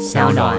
小暖。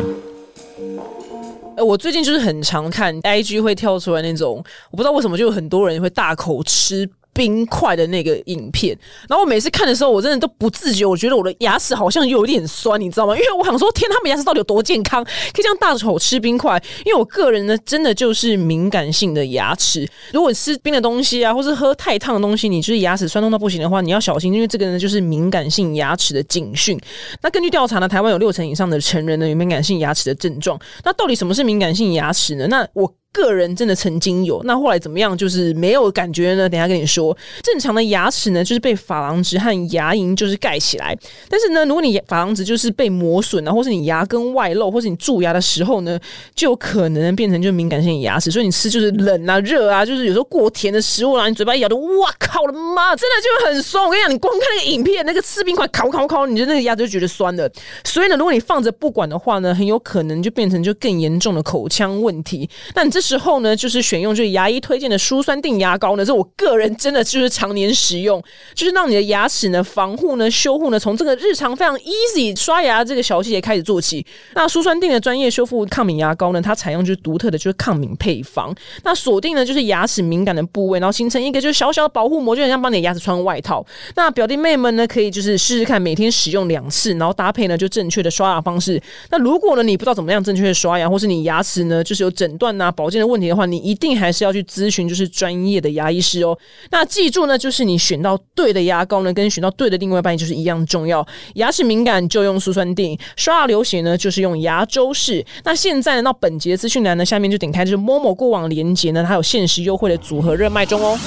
我最近就是很常看 IG 会跳出来那种，我不知道为什么就有很多人会大口吃。冰块的那个影片，然后我每次看的时候，我真的都不自觉，我觉得我的牙齿好像有点酸，你知道吗？因为我想说，天，他们牙齿到底有多健康，可以这样大口吃冰块？因为我个人呢，真的就是敏感性的牙齿，如果吃冰的东西啊，或是喝太烫的东西，你就是牙齿酸痛到不行的话，你要小心，因为这个呢就是敏感性牙齿的警讯。那根据调查呢，台湾有六成以上的成人呢有敏感性牙齿的症状。那到底什么是敏感性牙齿呢？那我。个人真的曾经有，那后来怎么样？就是没有感觉呢。等下跟你说，正常的牙齿呢，就是被珐琅质和牙龈就是盖起来。但是呢，如果你珐琅质就是被磨损啊，或是你牙根外露，或是你蛀牙的时候呢，就有可能变成就敏感性牙齿。所以你吃就是冷啊、热啊，就是有时候过甜的食物啊，你嘴巴咬，的哇靠的妈，真的就很酸。我跟你讲，你光看那个影片，那个吃冰块烤烤烤，你就那个牙就觉得酸的。所以呢，如果你放着不管的话呢，很有可能就变成就更严重的口腔问题。那你这时候呢，就是选用就是牙医推荐的舒酸定牙膏呢，这我个人真的就是常年使用，就是让你的牙齿呢防护呢修护呢，从这个日常非常 easy 刷牙这个小细节开始做起。那舒酸定的专业修复抗敏牙膏呢，它采用就是独特的就是抗敏配方，那锁定呢就是牙齿敏感的部位，然后形成一个就是小小的保护膜，就很像帮你牙齿穿外套。那表弟妹们呢，可以就是试试看，每天使用两次，然后搭配呢就正确的刷牙方式。那如果呢你不知道怎么样正确的刷牙，或是你牙齿呢就是有诊断啊保健的问题的话，你一定还是要去咨询就是专业的牙医师哦。那记住呢，就是你选到对的牙膏呢，跟选到对的另外一半就是一样重要。牙齿敏感就用苏酸定，刷牙流血呢就是用牙周式。那现在呢，到本节资讯栏呢下面就点开就是某某过往连接呢，它有限时优惠的组合热卖中哦。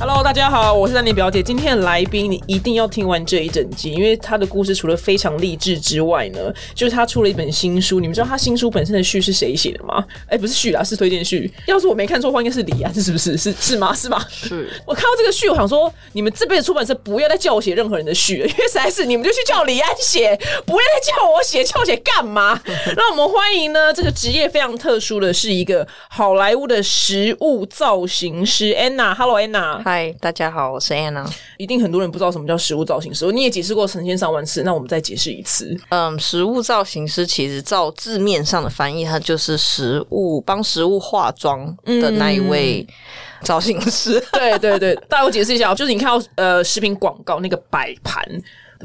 Hello，大家好，我是丹妮表姐。今天的来宾你一定要听完这一整集，因为他的故事除了非常励志之外呢，就是他出了一本新书。你们知道他新书本身的序是谁写的吗？哎，不是序啊，是推荐序。要是我没看错的话，应该是李安，是不是？是是吗？是吗？是。我看到这个序，我想说，你们这辈子出版社不要再叫我写任何人的序了，因为实在是你们就去叫李安写，不要再叫我写，叫我写干嘛？那我们欢迎呢，这个职业非常特殊的是一个好莱坞的食物造型师 Anna。Hello，Anna。嗨，大家好，我是 Anna。一定很多人不知道什么叫食物造型师，你也解释过成千上万次，那我们再解释一次。嗯，食物造型师其实照字面上的翻译，它就是食物帮食物化妆的那一位造型师。对对对，大家我解释一下，就是你看到呃食品广告那个摆盘，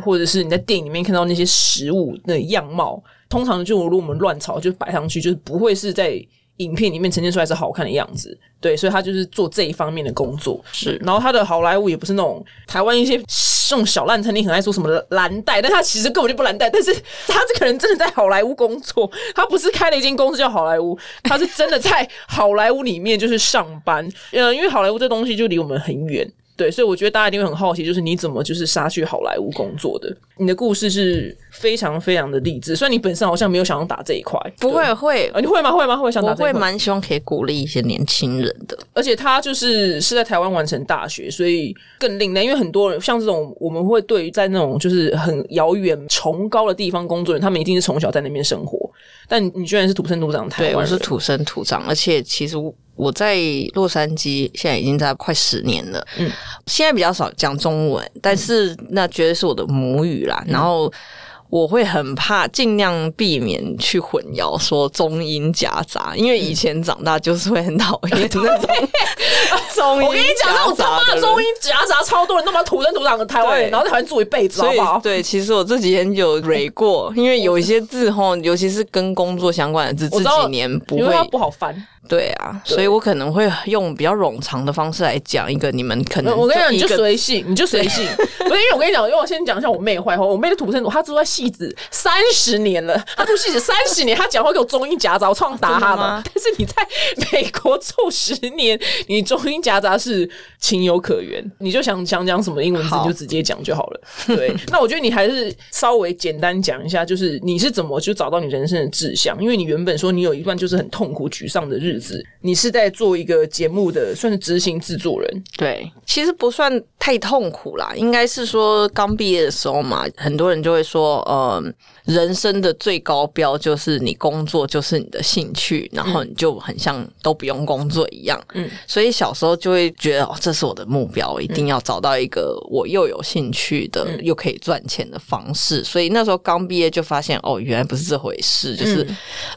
或者是你在电影里面看到那些食物的样貌，通常就如果我们乱炒就摆上去，就是不会是在。影片里面呈现出来是好看的样子，对，所以他就是做这一方面的工作。是，然后他的好莱坞也不是那种台湾一些这种小烂餐厅很爱说什么蓝带，但他其实根本就不蓝带。但是他这个人真的在好莱坞工作，他不是开了一间公司叫好莱坞，他是真的在好莱坞里面就是上班。呃，因为好莱坞这东西就离我们很远。对，所以我觉得大家一定会很好奇，就是你怎么就是杀去好莱坞工作的？你的故事是非常非常的励志，虽然你本身好像没有想要打这一块，不会会，你会吗？会吗？会想打？我会蛮希望可以鼓励一些年轻人的，而且他就是是在台湾完成大学，所以更另类。因为很多人像这种，我们会对于在那种就是很遥远崇高的地方工作人，他们一定是从小在那边生活。但你居然是土生土长台湾，我是土生土长，而且其实我在洛杉矶现在已经在快十年了。嗯，现在比较少讲中文，但是那绝对是我的母语啦。然后。我会很怕，尽量避免去混淆说中英夹杂，因为以前长大就是会很讨厌那种中英。我跟你讲，那种他妈中英夹杂超多人，那么土生土长的台湾人，然后在台湾住一辈子，好不好？对，其实我这几天有蕊过，因为有一些字吼，尤其是跟工作相关的字，这几年不会不好翻。对啊，所以我可能会用比较冗长的方式来讲一个你们可能。我跟你讲，你就随性，你就随性。不是因为我跟你讲，因为我先讲一下我妹坏话。我妹的土生土，她住在戏子三十年了，她住戏子三十年，她讲话给我中英夹杂，我创打她嘛。但是你在美国住十年，你中英夹杂是情有可原。你就想想讲什么英文字，就直接讲就好了。对，那我觉得你还是稍微简单讲一下，就是你是怎么就找到你人生的志向？因为你原本说你有一段就是很痛苦沮丧的日。日子，你是在做一个节目的，算是执行制作人。对，其实不算太痛苦啦，应该是说刚毕业的时候嘛，很多人就会说，呃，人生的最高标就是你工作就是你的兴趣，然后你就很像都不用工作一样。嗯，所以小时候就会觉得，哦，这是我的目标，一定要找到一个我又有兴趣的，又可以赚钱的方式。所以那时候刚毕业就发现，哦，原来不是这回事，就是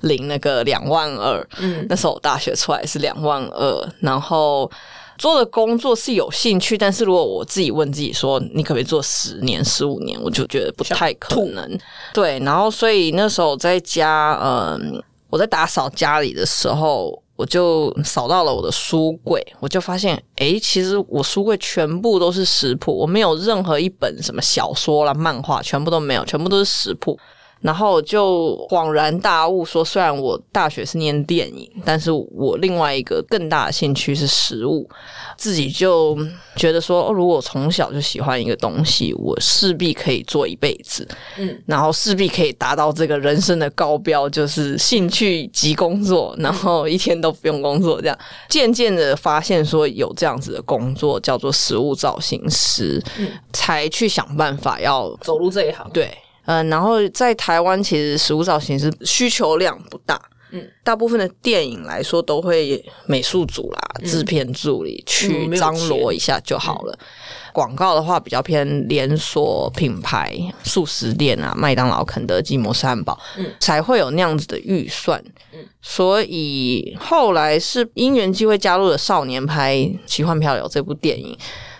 领那个两万二。嗯，那时候我大学出来是两万二，然后。做的工作是有兴趣，但是如果我自己问自己说，你可不可以做十年、十五年，我就觉得不太可能。对，然后所以那时候在家，嗯，我在打扫家里的时候，我就扫到了我的书柜，我就发现，哎，其实我书柜全部都是食谱，我没有任何一本什么小说啦、漫画，全部都没有，全部都是食谱。然后就恍然大悟，说虽然我大学是念电影，但是我另外一个更大的兴趣是食物，自己就觉得说，哦，如果从小就喜欢一个东西，我势必可以做一辈子，嗯，然后势必可以达到这个人生的高标，就是兴趣及工作，然后一天都不用工作，这样。渐渐的发现说有这样子的工作叫做食物造型师，嗯，才去想办法要走入这一行，对。嗯，然后在台湾，其实食物造型是需求量不大。嗯，大部分的电影来说，都会美术组啦、制片助理去张罗一下就好了。广告的话，比较偏连锁品牌、素食店啊，麦当劳、肯德基、摩斯汉堡，嗯，才会有那样子的预算。嗯，所以后来是因缘机会加入了《少年拍奇幻漂流》这部电影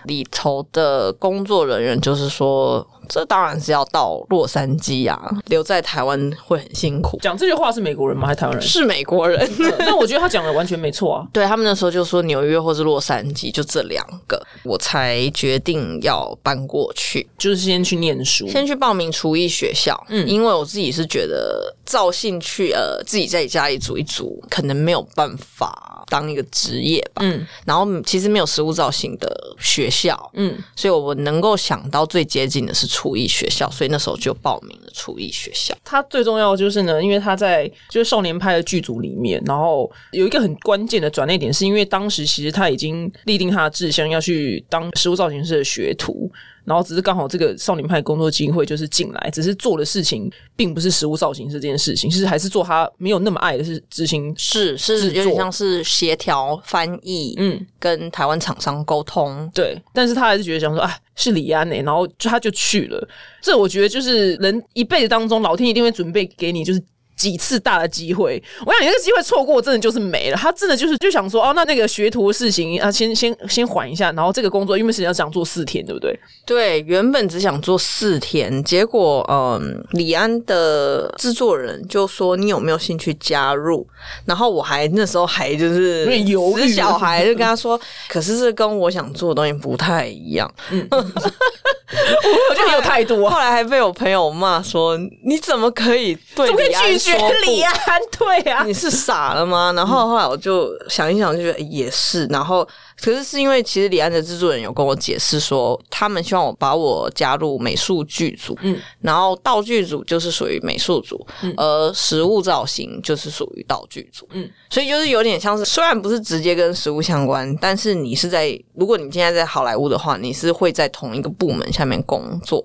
里头的工作人员，就是说。这当然是要到洛杉矶啊，留在台湾会很辛苦。讲这句话是美国人吗？还是台湾人？是美国人。那我觉得他讲的完全没错啊。对他们那时候就说纽约或是洛杉矶，就这两个，我才决定要搬过去，就是先去念书，先去报名厨艺学校。嗯，因为我自己是觉得造兴趣，呃，自己在家里煮一煮，可能没有办法当一个职业吧。嗯，然后其实没有食物造型的学校，嗯，所以我能够想到最接近的是。厨艺学校，所以那时候就报名了厨艺学校。他最重要的就是呢，因为他在就是少年派的剧组里面，然后有一个很关键的转捩点，是因为当时其实他已经立定他的志向，要去当食物造型师的学徒。然后只是刚好这个少年派工作机会就是进来，只是做的事情并不是实物造型师这件事情，其实还是做他没有那么爱的是执行是是有点像是协调翻译，嗯，跟台湾厂商沟通，对，但是他还是觉得想说，啊，是李安呢，然后就他就去了。这我觉得就是人一辈子当中，老天一定会准备给你就是。几次大的机会，我想你这个机会错过，真的就是没了。他真的就是就想说，哦，那那个学徒的事情啊，先先先缓一下，然后这个工作因为是要想做四天，对不对？对，原本只想做四天，结果嗯，李安的制作人就说你有没有兴趣加入？然后我还那时候还就是犹豫，小孩就跟他说，可是这跟我想做的东西不太一样。嗯，我觉得你有态度。后来还被我朋友骂说，你怎么可以对李安？学李安对啊，你是傻了吗？然后后来我就想一想，就觉得也是。然后可是是因为其实李安的制作人有跟我解释说，他们希望我把我加入美术剧组，嗯，然后道具组就是属于美术组，而实物造型就是属于道具组，嗯，所以就是有点像是虽然不是直接跟实物相关，但是你是在如果你现在在好莱坞的话，你是会在同一个部门下面工作。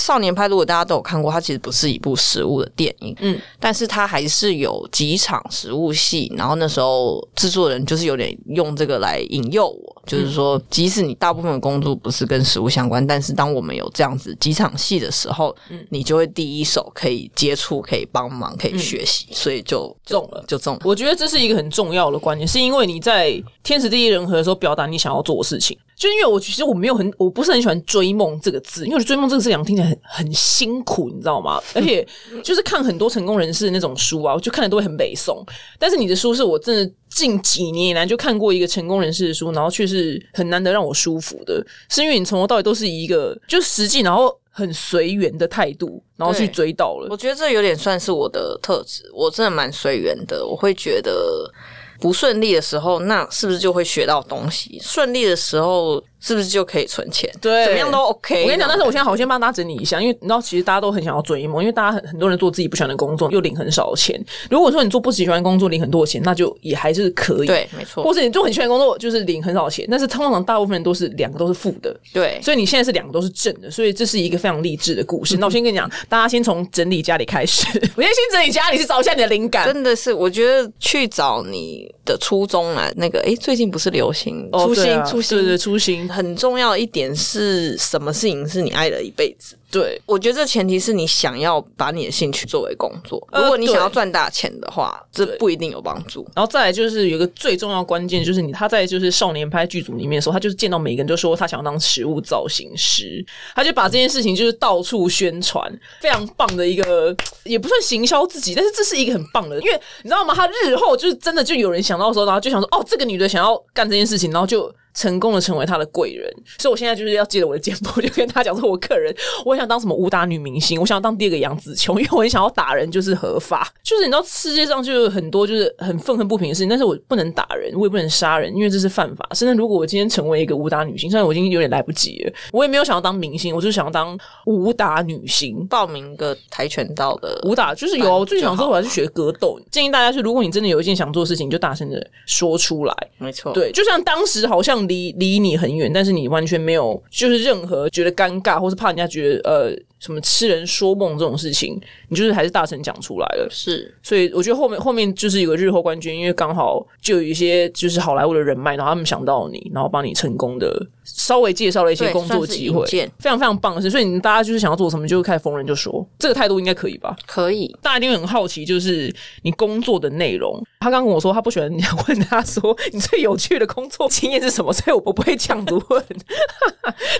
少年派如果大家都有看过，它其实不是一部食物的电影，嗯，但是它还是有几场食物戏。然后那时候制作人就是有点用这个来引诱我，就是说，即使你大部分的工作不是跟食物相关，但是当我们有这样子几场戏的时候，嗯，你就会第一手可以接触、可以帮忙、可以学习，所以就中了，就中了。我觉得这是一个很重要的观念，是因为你在天时地利人和的时候表达你想要做的事情。就因为我其实我没有很，我不是很喜欢追梦这个字，因为追梦这个字讲听起来很很辛苦，你知道吗？而且就是看很多成功人士的那种书啊，我就看的都会很北宋。但是你的书是我真的近几年以来就看过一个成功人士的书，然后却是很难得让我舒服的，是因为你从头到尾都是一个就实际，然后很随缘的态度，然后去追到了。我觉得这有点算是我的特质，我真的蛮随缘的，我会觉得。不顺利的时候，那是不是就会学到东西？顺利的时候，是不是就可以存钱？对怎么样都 OK。我跟你讲，但是我现在好，我先帮大家整理一下，因为你知道，其实大家都很想要追梦，因为大家很很多人做自己不喜欢的工作，又领很少的钱。如果说你做不喜欢的工作，领很多钱，那就也还是可以。对，没错或，是你做很喜欢的工作，就是领很少钱，但是通常大部分人都是两个都是负的。对，所以你现在是两个都是正的，所以这是一个非常励志的故事。那我先跟你讲，大家先从整理家里开始。我先先整理家里，是找一下你的灵感。真的是，我觉得去找你的初衷啊，那个诶，最近不是流行哦初心啊，初心对对，初心，很重要一点是什么事情是你爱了一辈子？对。我觉得这前提是你想要把你的兴趣作为工作。呃如果你想要赚大钱的话，这不一定有帮助。然后再来就是有一个最重要关键，就是你他在就是少年拍剧组里面的时候，他就是见到每个人都说他想要当食物造型师，他就把这件事情就是到处宣传，非常棒的一个，也不算行销自己，但是这是一个很棒的，因为你知道吗？他日后就是真的就有人想到的时候，然后就想说，哦，这个女的想要干这件事情，然后就。成功的成为他的贵人，所以我现在就是要借着我的肩膀，就跟他讲说，我个人我想当什么武打女明星，我想要当第二个杨紫琼，因为我很想要打人，就是合法，就是你知道世界上就有很多就是很愤恨不平的事情，但是我不能打人，我也不能杀人，因为这是犯法。甚至如果我今天成为一个武打女星，虽然我已经有点来不及了，我也没有想要当明星，我就是想要当武打女星。报名个跆拳道的武打就是有啊，我最想说我要去学格斗。建议大家是，如果你真的有一件想做的事情，你就大声的说出来。没错，对，就像当时好像离离你很远，但是你完全没有就是任何觉得尴尬，或是怕人家觉得呃什么痴人说梦这种事情，你就是还是大声讲出来了。是所以我觉得后面后面就是有个日后冠军，因为刚好就有一些就是好莱坞的人脉，然后他们想到你，然后帮你成功的稍微介绍了一些工作机会非常非常棒的事。所以你们大家就是想要做什么，就开始逢人就说，这个态度应该可以吧？可以。大家一定很好奇，就是你工作的内容。他刚跟我说，他不喜欢你问他说你最有趣的工作经验是什么，所以 我不会这样子问。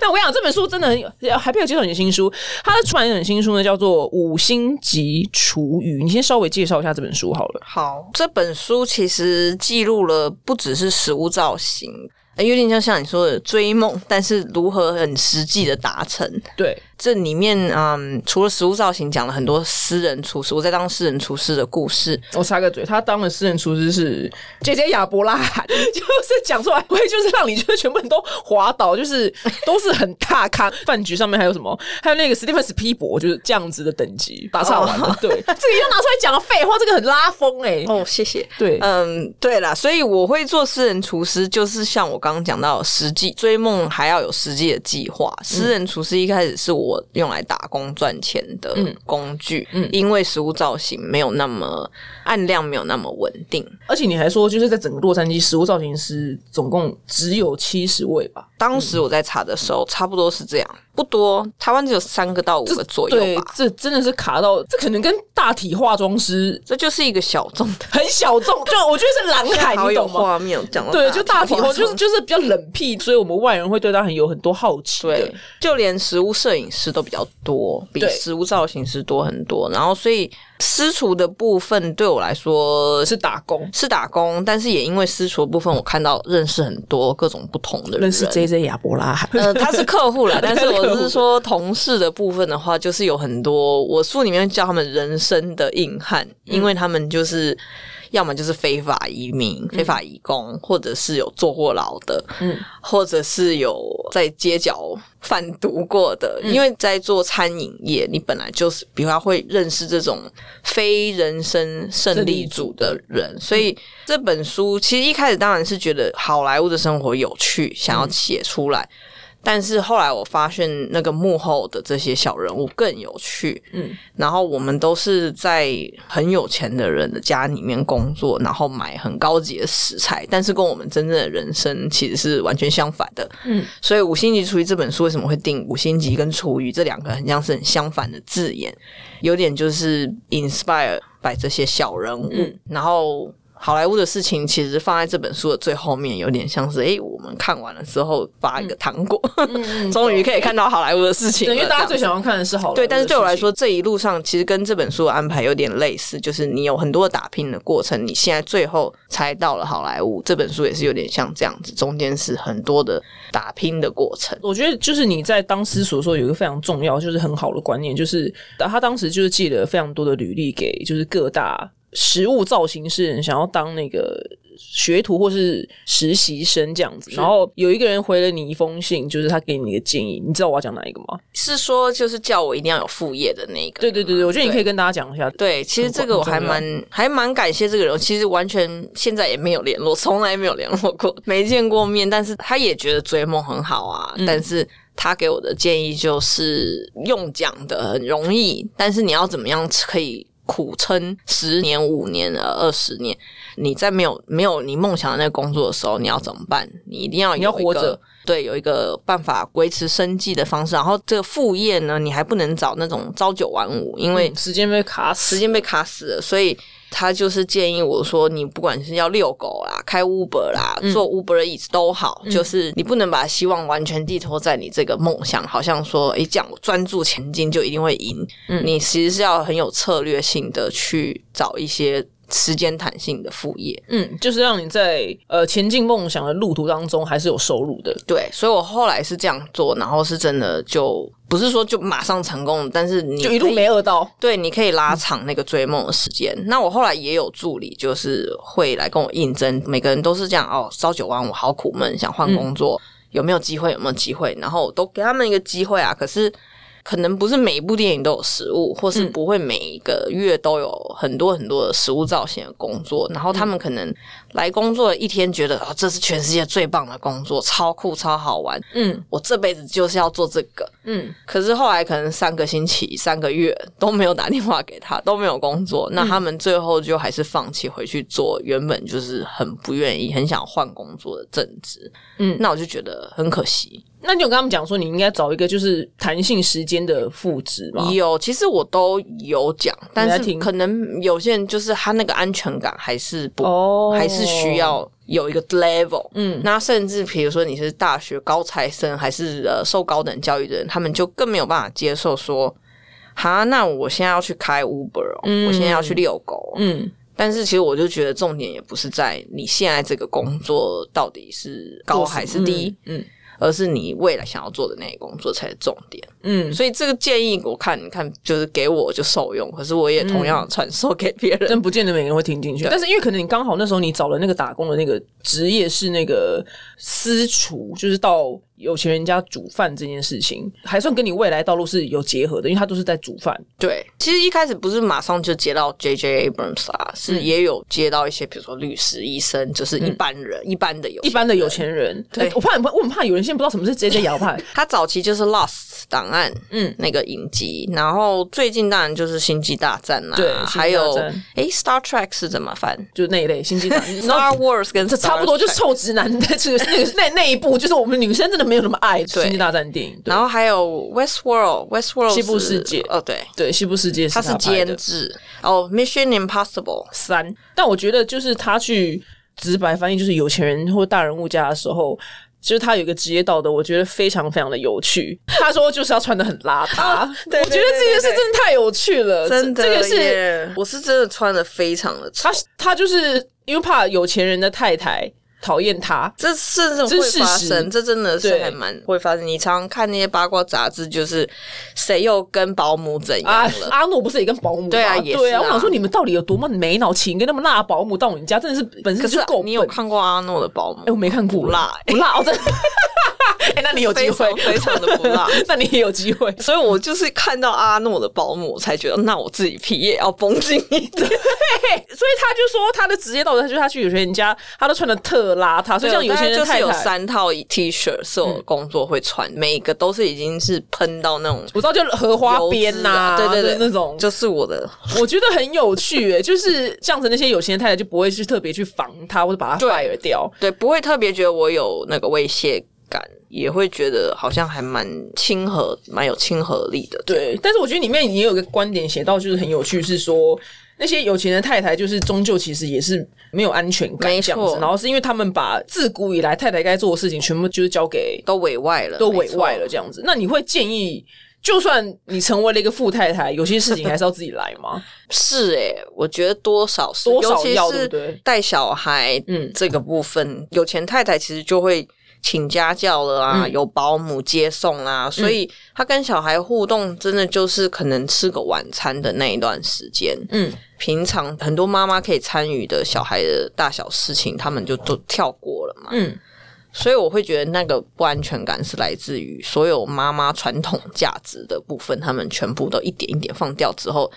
但我跟你讲，这本书真的很有，还没有介绍你的新书。他的出版一本新书呢，叫做《五星级厨余》。你先稍微介绍一下这本书好了。好，这本书其实记录了不只是食物造型，呃有点像像你说的追梦，但是如何很实际的达成。对，这里面，嗯，除了食物造型，讲了很多私人厨师，我在当私人厨师的故事。我插个嘴，他当的私人厨师是姐姐亚伯拉罕，就是讲出来会就是让你觉得全部人都滑倒，就是都是很大咖。饭局上面还有什么？还有那个史蒂芬史皮伯，就是这样子的等级打岔完了。对，这个又拿出来讲了废话，这个很拉风哎、哦，谢谢。对，嗯，对啦，所以我会做私人厨师，就是像我刚刚讲到，实际追梦还要有实际的计划。私人厨师一开始是我用来打工赚钱的工具，嗯因为食物造型没有那么按量，没有那么稳定。而且你还说，就是在整个洛杉矶食物造型师总共只有七十位吧？当时我在查的时候，差不多是这样，不多，台湾只有三个到五个左右对吧，，这真的是卡到，这可能跟大体化妆师这就是一个小众的，很小众，就我觉得是蓝海，你懂吗？画面，讲到对，就大体化，化就是就是比较冷僻，所以我们外人会对他很有很多好奇就连食物摄影师都比较多，比对食物造型师多很多。然后，所以私厨的部分对我来说是打工，是打工，但是也因为私厨的部分，我看到认识很多各种不同的人。认识 J J 亚伯拉罕。呃，他是客户啦，但是我是说同事的部分的话，就是有很多我书里面叫他们人生的硬汉，因为他们就是。要么就是非法移民、非法移工，或者是有坐过牢的，嗯，或者是有在街角贩毒过的。因为在做餐饮业，你本来就是比较会认识这种非人生胜利组的人，所以这本书其实一开始当然是觉得好莱坞的生活有趣，想要写出来。但是后来我发现，那个幕后的这些小人物更有趣。嗯，然后我们都是在很有钱的人的家里面工作，然后买很高级的食材，但是跟我们真正的人生其实是完全相反的。嗯，所以《五星级厨艺》这本书为什么会定五星级跟厨艺这两个很像是很相反的字眼，有点就是 inspire by 这些小人物，嗯然后。好莱坞的事情其实放在这本书的最后面，有点像是诶，我们看完了之后发一个糖果，终于可以看到好莱坞的事情因为大家最想要看的是好莱坞对，但是对我来，说，这一路上其实跟这本书的安排有点类似，就是你有很多打拼的过程，你现在最后才到了好莱坞。这本书也是有点像这样子，中间是很多的打拼的过程。我觉得就是你在当时所说有一个非常重要，就是很好的观念，就是他当时就是寄了非常多的履历给就是各大食物造型师人想要当那个学徒或是实习生这样子，然后有一个人回了你一封信，就是他给你的建议，你知道我要讲哪一个吗？是说就是叫我一定要有副业的那个。对对对对，我觉得你可以跟大家讲一下。对，其实这个我还蛮还蛮感谢这个人，其实完全现在也没有联络，从来没有联络过，没见过面，但是他也觉得追梦很好啊，但是。他给我的建议就是用讲的很容易，但是你要怎么样可以苦撑十年、五年、呃二十年？你在没有没有你梦想的那个工作的时候，你要怎么办？你一定要你要活着，对，有一个办法维持生计的方式。然后这个副业呢，你还不能找那种朝九晚五，因为时间被卡死，时间被卡死了，所以。他就是建议我说，你不管是要遛狗啦、开 Uber 啦、做 Uber Eats 都好，就是你不能把希望完全寄托在你这个梦想，好像说，哎，这样专注前进就一定会赢。你其实是要很有策略性的去找一些。时间弹性的副业，嗯，就是让你在呃前进梦想的路途当中还是有收入的。对，所以我后来是这样做，然后是真的就不是说就马上成功，但是你就一路没饿到。对，你可以拉长那个追梦的时间。那我后来也有助理，就是会来跟我应征，每个人都是这样哦，朝九晚五，好苦闷，想换工作，有没有机会？有没有机会？然后都给他们一个机会啊。可是。可能不是每一部电影都有食物，或是不会每一个月都有很多很多的食物造型的工作。然后他们可能来工作一天，觉得啊，这是全世界最棒的工作，超酷超好玩。嗯，我这辈子就是要做这个。嗯，可是后来可能三个星期、三个月都没有打电话给他，都没有工作。那他们最后就还是放弃回去做原本就是很不愿意、很想换工作的正职。嗯，那我就觉得很可惜。那你有跟他们讲说，你应该找一个就是弹性时间的副职吗？有，其实我都有讲，但是可能有些人就是他那个安全感还是不，还是需要有一个 level。嗯，那甚至比如说你是大学高材生，还是呃受高等教育的人，他们就更没有办法接受说，哈，那我现在要去开 Uber，我现在要去遛狗。嗯，但是其实我就觉得重点也不是在你现在这个工作到底是高还是低。嗯。而是你未来想要做的那个工作才是重点，嗯，所以这个建议我看，你看就是给我就受用，可是我也同样传授给别人，但不见得每个人会听进去。但是因为可能你刚好那时候你找了那个打工的那个职业是那个私厨，就是到。有钱人家煮饭这件事情，还算跟你未来道路是有结合的，因为他都是在煮饭。对，其实一开始不是马上就接到 J J Abrams 啊，是也有接到一些，比如说律师、医生，就是一般人、一般的有、一般的有钱人。对，我怕很怕，我很怕有人现在不知道什么是 J J 摇派。他早期就是 Lost 档案，嗯，那个影集，然后最近当然就是星际大战啦，对，还有哎，Star Trek 是怎么翻？就那一类星际大战，Star Wars 跟这差不多，就是臭直男的，是那个那那一部，就是我们女生真的。没有那么爱《星际大战》电影，然后还有《West World》，《West World》西部世界。哦，对。对，西部世界他是监制。哦，《Mission Impossible》三。但我觉得就是他去直白翻译，就是有钱人或大人物家的时候，就是他有一个职业道德，我觉得非常非常的有趣。他说就是要穿的很邋遢，我觉得这件事真的太有趣了，真的，这个是我是真的穿的非常的，他他就是因为怕有钱人的太太。讨厌他，这甚至会发生，这真的是还蛮会发生。你常常看那些八卦杂志，就是谁又跟保姆怎样了？阿诺不是也跟保姆？对啊，也对啊。我想说，你们到底有多么没脑，请一个那么辣的保姆到你家，真的是本身就够。你有看过阿诺的保姆？哎，我没看过，不辣，不辣，我真。哎，那你有机会，非常的不辣，那你也有机会。所以我就是看到阿诺的保姆，我才觉得那我自己皮也要绷紧一点。所以他就说他的职业道德，他就他去有些人家，他都穿的特邋遢。所以像有些人就是有三套 T 恤是我工作会穿，每一个都是已经是喷到那种，我知道就荷花边呐，对对对，那种就是我的。我觉得很有趣，哎，就是这样子，那些有钱的太太就不会去特别去防他，或者把他 fire 掉，对，不会特别觉得我有那个威胁。感也会觉得好像还蛮亲和，蛮有亲和力的。对，但是我觉得里面也有个观点写到，就是很有趣，是说那些有钱的太太，就是终究其实也是没有安全感，这样子。然后是因为他们把自古以来太太该做的事情，全部就是交给都委外了，都委外了这样子。那你会建议，就算你成为了一个富太太，有些事情还是要自己来吗？是哎，我觉得多少多少要对带小孩，嗯，这个部分有钱太太其实就会。请家教了啊，有保姆接送啊，所以他跟小孩互动，真的就是可能吃个晚餐的那一段时间。嗯，平常很多妈妈可以参与的小孩的大小事情，他们就都跳过了嘛。嗯。所以我会觉得那个不安全感是来自于所有妈妈传统价值的部分，他们全部都一点一点放掉之后，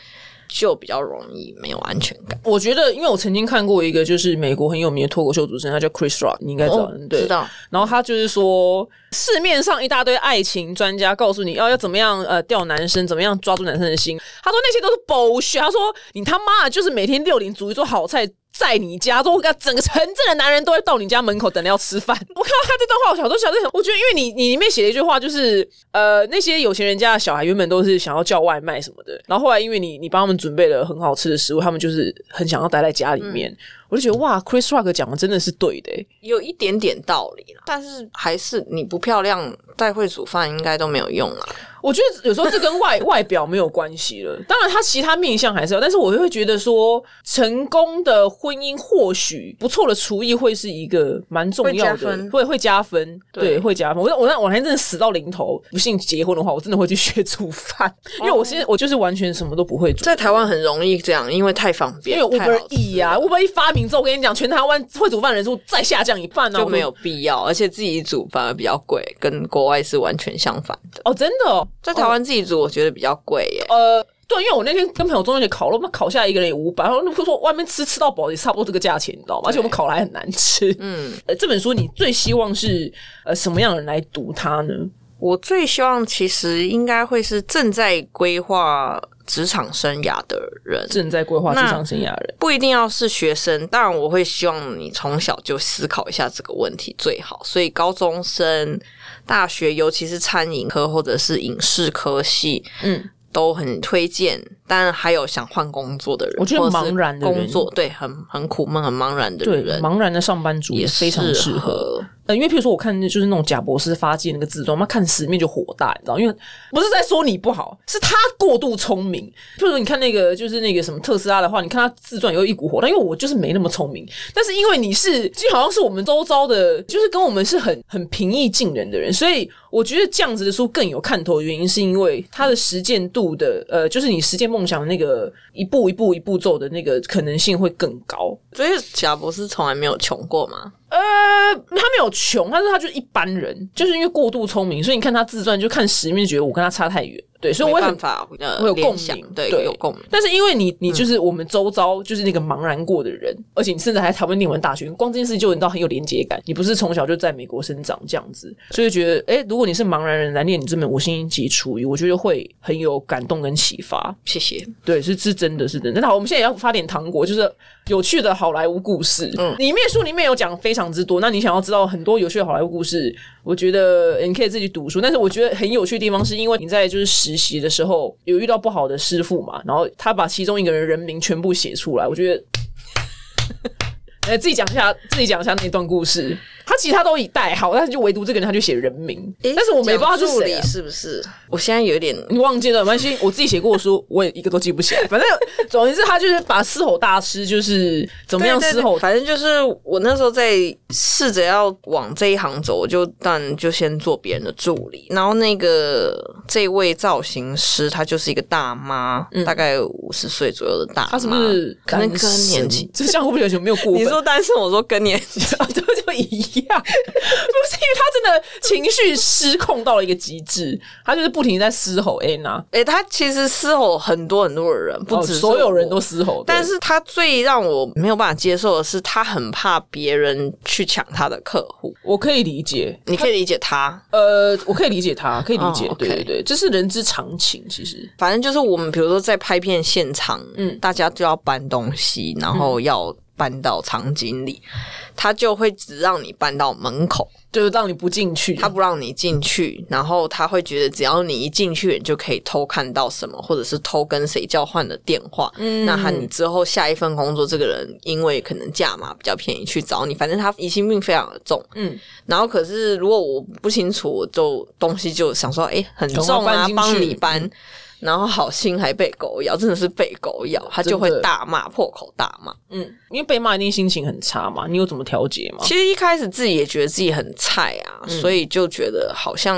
就比较容易没有安全感。我觉得，因为我曾经看过一个就是美国很有名的脱口秀主持人，他叫 Chris Rock，你应该知道，对，知道。然后他就是说，市面上一大堆爱情专家告诉你要要怎么样呃钓男生，怎么样抓住男生的心。他说那些都是 bullshit。他说你他妈的就是每天六点煮一桌好菜。在你家，说我跟整个城镇的男人都会到你家门口等着要吃饭。我看到他这段话，我小时候想在想，我觉得因为你你里面写了一句话，就是呃那些有钱人家的小孩原本都是想要叫外卖什么的，然后后来因为你你帮他们准备了很好吃的食物，他们就是很想要待在家里面。我就觉得哇，Chris Rock 讲的真的是对的，有一点点道理啦但是还是你不漂亮，再会煮饭应该都没有用啦。我觉得有时候这跟外 外表没有关系了，当然他其他面相还是要，但是我会觉得说，成功的婚姻或许不错的厨艺会是一个蛮重要的，会会加分，对，会加分。我我那我还真的死到临头，不幸结婚的话，我真的会去学煮饭，因为我现在我就是完全什么都不会煮。在台湾很容易这样，因为太方便，因为 Uber E 呀，Uber E 发明之后，我跟你讲，全台湾会煮饭人数再下降一半呢，就没有必要，而且自己煮反而比较贵，跟国外是完全相反的。哦，真的。在台湾自己煮，我觉得比较贵耶。呃，对，因为我那天跟朋友中秋节烤肉，嘛烤下来一个人也五百，然后那说外面吃吃到饱也差不多这个价钱，你知道吗？而且我们烤来很难吃。嗯，呃，这本书你最希望是呃什么样的人来读它呢？我最希望其实应该会是正在规划职场生涯的人，正在规划职场生涯人，不一定要是学生。当然，我会希望你从小就思考一下这个问题最好。所以高中生。大学，尤其是餐饮科或者是影视科系，嗯，都很推荐。当然，还有想换工作的人，我觉得茫然的工作，对，很很苦闷、很茫然的人，茫然的上班族也非常适合。呃，因为譬如说，我看就是那种贾博士发迹那个自传，妈看十面就火大，你知道？因为不是在说你不好，是他过度聪明。譬如说，你看那个就是那个什么特斯拉的话，你看他自传有一股火，但因为我就是没那么聪明。但是因为你是，就好像是我们周遭的，就是跟我们是很很平易近人的人，所以我觉得这样子的书更有看头的原因，是因为它的实践度的，呃，就是你实践梦想的那个一步一步一步走的那个可能性会更高。所以贾博士从来没有穷过吗？呃，他没有穷，但是他就是一般人，就是因为过度聪明，所以你看他自传就看十面，觉得我跟他差太远。对，所以我办法，我有共鸣，对，有共鸣。但是因为你，你就是我们周遭就是那个茫然过的人，而且你甚至还台湾念完大学，光这件事就你到很有连接感。你不是从小就在美国生长这样子，所以觉得，哎，如果你是茫然人来念你这本五星级厨艺，我觉得会很有感动跟启发。谢谢。对，是是真的是真的。那好，我们现在也要发点糖果，就是有趣的好莱坞故事。嗯，里面书里面有讲非常之多。那你想要知道很多有趣的好莱坞故事，我觉得你可以自己读书。但是我觉得很有趣的地方，是因为你在就是实习的时候。有遇到不好的师傅嘛？然后他把其中一个人人名全部写出来，我觉得，自己讲一下，自己讲一下那段故事。他其他都以代号，但是就唯独这个人他就写人名，但是我没办法助理是不是？我现在有点你忘记了，没关系，我自己写过的书我也一个都记不起来。反正总之他就是把嘶吼大师就是怎么样嘶吼，反正就是我那时候在试着要往这一行走，我就但就先做别人的助理。然后那个这位造型师，他就是一个大妈，大概五十岁左右的大妈，她是不是可能更年期？这像会不会有没有过？你说单身，我说更年期，就就一。一样，不是因为他真的情绪失控到了一个极致，他就是不停在嘶吼。安娜，哎，他其实嘶吼很多很多的人，不止所有人都嘶吼。但是他最让我没有办法接受的是，他很怕别人去抢他的客户。我可以理解，你可以理解他。呃，我可以理解他，可以理解。对对对，这是人之常情。其实，反正就是我们比如说在拍片现场，嗯，大家就要搬东西，然后要。搬到场景里，他就会只让你搬到门口，就是让你不进去，他不让你进去，然后他会觉得只要你一进去，你就可以偷看到什么，或者是偷跟谁交换的电话。嗯，那他你之后下一份工作，这个人因为可能价码比较便宜去找你，反正他疑心病非常的重。嗯，然后可是如果我不清楚，就东西就想说，哎，很重啊，帮你搬。然后好心还被狗咬，真的是被狗咬，他就会大骂，破口大骂。嗯，因为被骂一定心情很差嘛，你有怎么调节吗？其实一开始自己也觉得自己很菜啊，所以就觉得好像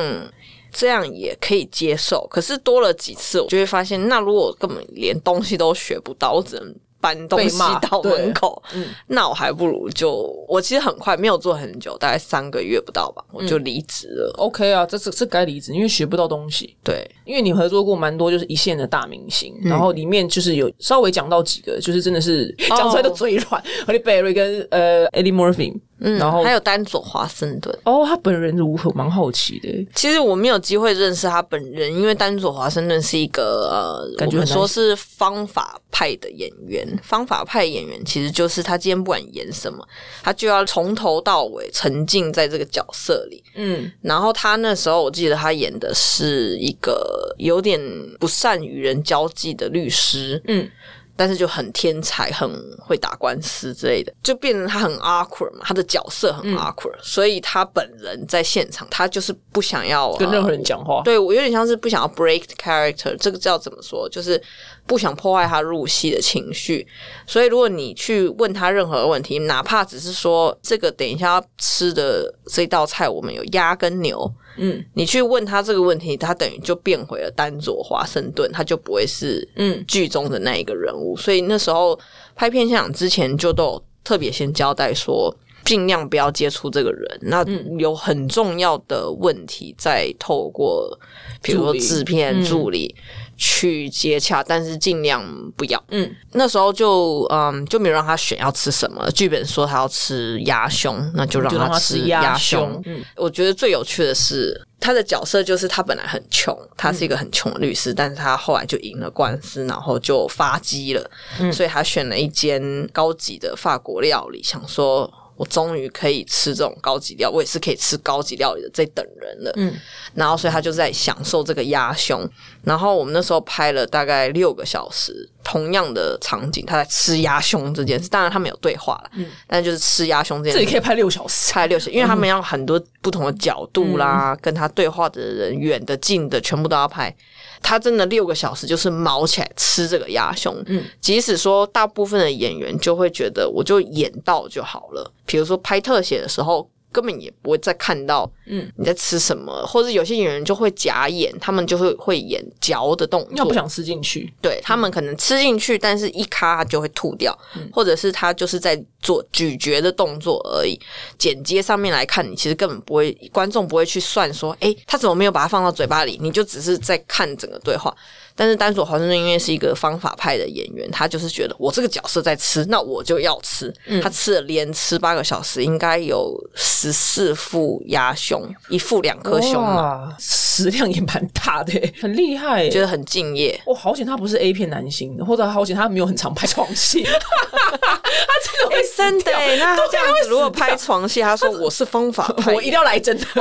这样也可以接受。可是多了几次，我就会发现，那如果我根本连东西都学不到，我只能搬东西到门口嗯，那我还不如就我其实很快没有做很久，大概三个月不到吧，我就离职了。OK 啊，这是是该离职，因为学不到东西。对，因为你合作过蛮多就是一线的大明星，然后里面就是有稍微讲到几个，就是真的是讲出来都嘴软，和你 Berry 跟呃 Eddie Murphy，嗯，然后还有丹佐华盛顿。哦，他本人如何？蛮好奇的。其实我没有机会认识他本人，因为丹佐华盛顿是一个呃，感觉我们说是方法派的演员。方法派演员其实就是他今天不管演什么，他就要从头到尾沉浸在这个角色里。嗯，然后他那时候我记得他演的是一个有点不善与人交际的律师，嗯，但是就很天才，很会打官司之类的，就变成他很 awkward 嘛，他的角色很嗯 awkward，、所以他本人在现场，他就是不想要跟任何人呃讲话。对我有点像是不想要 break the character，这个叫怎么说？就是不想破坏他入戏的情绪。所以如果你去问他任何问题，哪怕只是说这个等一下要吃的这道菜，我们有鸭跟牛，嗯你去问他这个问题，他等于就变回了丹佐华盛顿，他就不会是嗯剧中的那一个人物。所以那时候拍片现场之前就都有特别先交代说。尽量不要接触这个人。那嗯有很重要的问题，再透过比如说制片嗯助理去接洽，但是尽量不要。嗯，那时候就嗯就没有让他选要吃什么，剧本说他要吃鸭胸，那就让他吃吃鸭胸胸。嗯我觉得最有趣的是，他的角色就是他本来很穷，他是一个很穷的律师，但是他后来就赢了官司，然后就发迹了，所以他选了一间高级的法国料理，想说。我终于可以吃这种高级料，我也是可以吃高级料理的这等人了。嗯，然后所以他就在享受这个鸭胸。然后我们那时候拍了大概六个小时，同样的场景，他在吃鸭胸这件事。当然他们有对话了，嗯，但就是吃鸭胸这件事这里可以拍六小时。拍六小时，因为他们要很多不同的角度啦，跟他对话的人远的近的全部都要拍。他真的六个小时就是毛起来吃这个鸭胸，嗯，即使说大部分的演员就会觉得我就演到就好了，比如说拍特写的时候。根本也不会再看到，嗯，你在吃什么，或者有些演员就会假演，他们就会会演嚼的动作，要不想吃进去，对他们可能吃进去，但是一咔就会吐掉，或者是他就是在做咀嚼的动作而已。剪接上面来看，你其实根本不会，观众不会去算说，诶，他怎么没有把它放到嘴巴里？你就只是在看整个对话。但是丹佐华盛顿因为是一个方法派的演员，他就是觉得我这个角色在吃，那我就要吃。他吃了连吃八个小时，应该有十四副鸭胸，一副两颗胸嘛，哇，食量也蛮大的耶，很厉害耶。觉得很敬业。哇，好险他不是 A 片男星，或者好险他没有很常拍床戏，他真的会死真的那他这样子，如果拍床戏，他说我是方法派，我一定要来真的。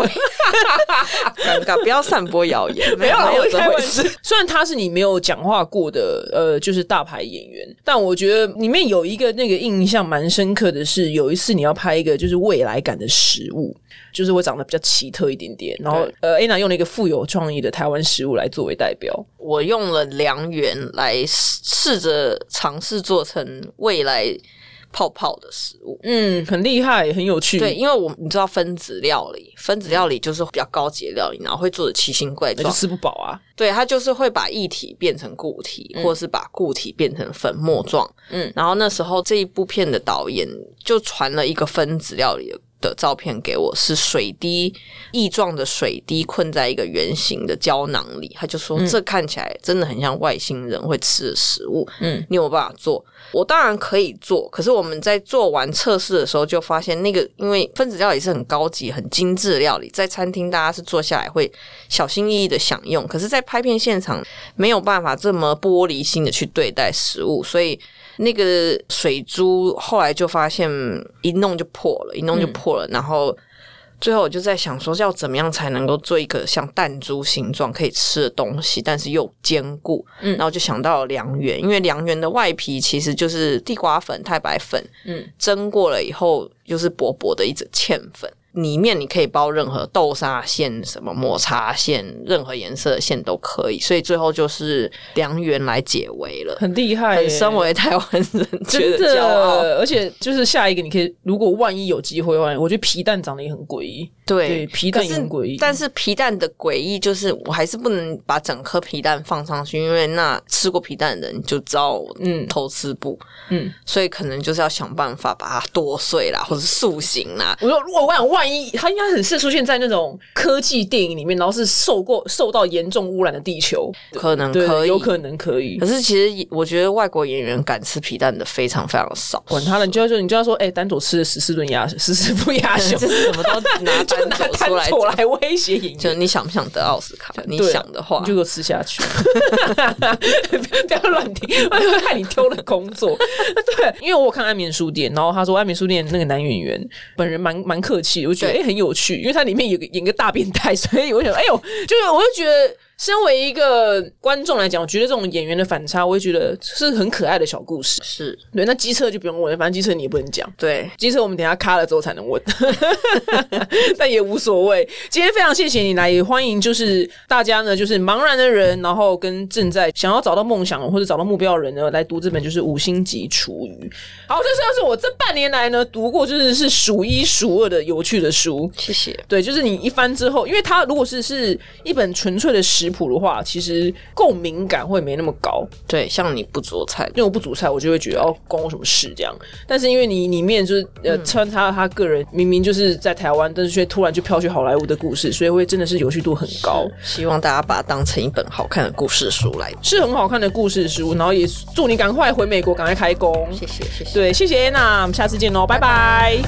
尴尬，不要散播谣言，没有啦，没有我这回事。虽然他是你没有讲话过的，呃，就是大牌演员，但我觉得里面有一个那个印象蛮深刻的是，有一次你要拍一个就是未来感的食物，就是我长得比较奇特一点点，然后呃，Anna 用了一个富有创意的台湾食物来作为代表。我用了良缘来试试着尝试做成未来泡泡的食物。嗯，很厉害，很有趣。对，，因为我你知道分子料理，分子料理就是比较高级的料理，然后会做的奇形怪状。那就吃不饱啊。对，它就是会把液体变成固体，或是把固体变成粉末状。嗯，然后那时候这一部片的导演就传了一个分子料理的。的照片给我是水滴异状的水滴困在一个圆形的胶囊里，他就说、这看起来真的很像外星人会吃的食物。嗯，你有没有办法做？我当然可以做，可是我们在做完测试的时候就发现，那个因为分子料理是很高级、很精致的料理，在餐厅大家是坐下来会小心翼翼的享用，可是，在拍片现场没有办法这么玻璃心的去对待食物，所以那个水珠后来就发现一弄就破了，一弄就破了，然后。最后我就在想说，要怎么样才能够做一个像弹珠形状可以吃的东西，但是又坚固。嗯，然后就想到了良缘，因为良缘的外皮其实就是地瓜粉、太白粉，嗯，蒸过了以后就是薄薄的一层芡粉。里面你可以包任何豆沙馅、什么抹茶馅，任何颜色的馅都可以。所以最后就是良缘来解围了，很厉害很，身为台湾人觉真得骄傲。的，而且就是下一个，你可以如果万一有机会的话，我觉得皮蛋长得也很诡异。对对，皮蛋也很诡异但是皮蛋的诡异就是，我还是不能把整颗皮蛋放上去，因为那吃过皮蛋的人就知道，嗯嗯，偷吃不，嗯，所以可能就是要想办法把它剁碎啦，或者塑形啦。我说，如果我想万一他应该很适合出现在那种科技电影里面，然后是受过受到严重污染的地球，可能对，可以，有可能可以可。是其实我觉得外国演员敢吃皮蛋的非常非常少，管他了，你就要说，你就要说，哎、丹佐吃了十四顿鸭，十四副鸭胸，这是什么都拿 就单拿丹走出来威胁演员。就你想不想得奥斯卡？你 想的话你就，给我吃下去，不要乱听，会害你丢了工作。对，因为我有看《安眠书店》，然后他说《安眠书店》那个男演员本人蛮蛮客气的，我觉得哎、很有趣，因为它里面有个演个大变态，所以我想哎呦，就是我就觉得。身为一个观众来讲，我觉得这种演员的反差，我也觉得是很可爱的小故事。是对，那机车就不用问了，反正机车你也不能讲。对。机车我们等一下卡了之后才能问，但也无所谓。今天非常谢谢你来，也欢迎就是大家呢，就是茫然的人，然后跟正在想要找到梦想或者找到目标的人呢，来读这本就是五星级厨余。好，这算是我这半年来呢读过就是是数一数二的有趣的书。谢谢。对，就是你一翻之后，因为它如果是是一本纯粹的食谱的话，其实共鸣感会没那么高。对，像你不做菜，因为我不煮菜，我就会觉得哦，关我什么事这样。但是因为你里面就是呃穿插他个人明明就是在台湾，但是却突然就飘去好莱坞的故事，所以会真的是有趣度很高，希望大家把它当成一本好看的故事书来。是很好看的故事书。然后也祝你赶快回美国，赶快开工。谢谢，谢谢。对，谢谢安娜，我们下次见喽，拜拜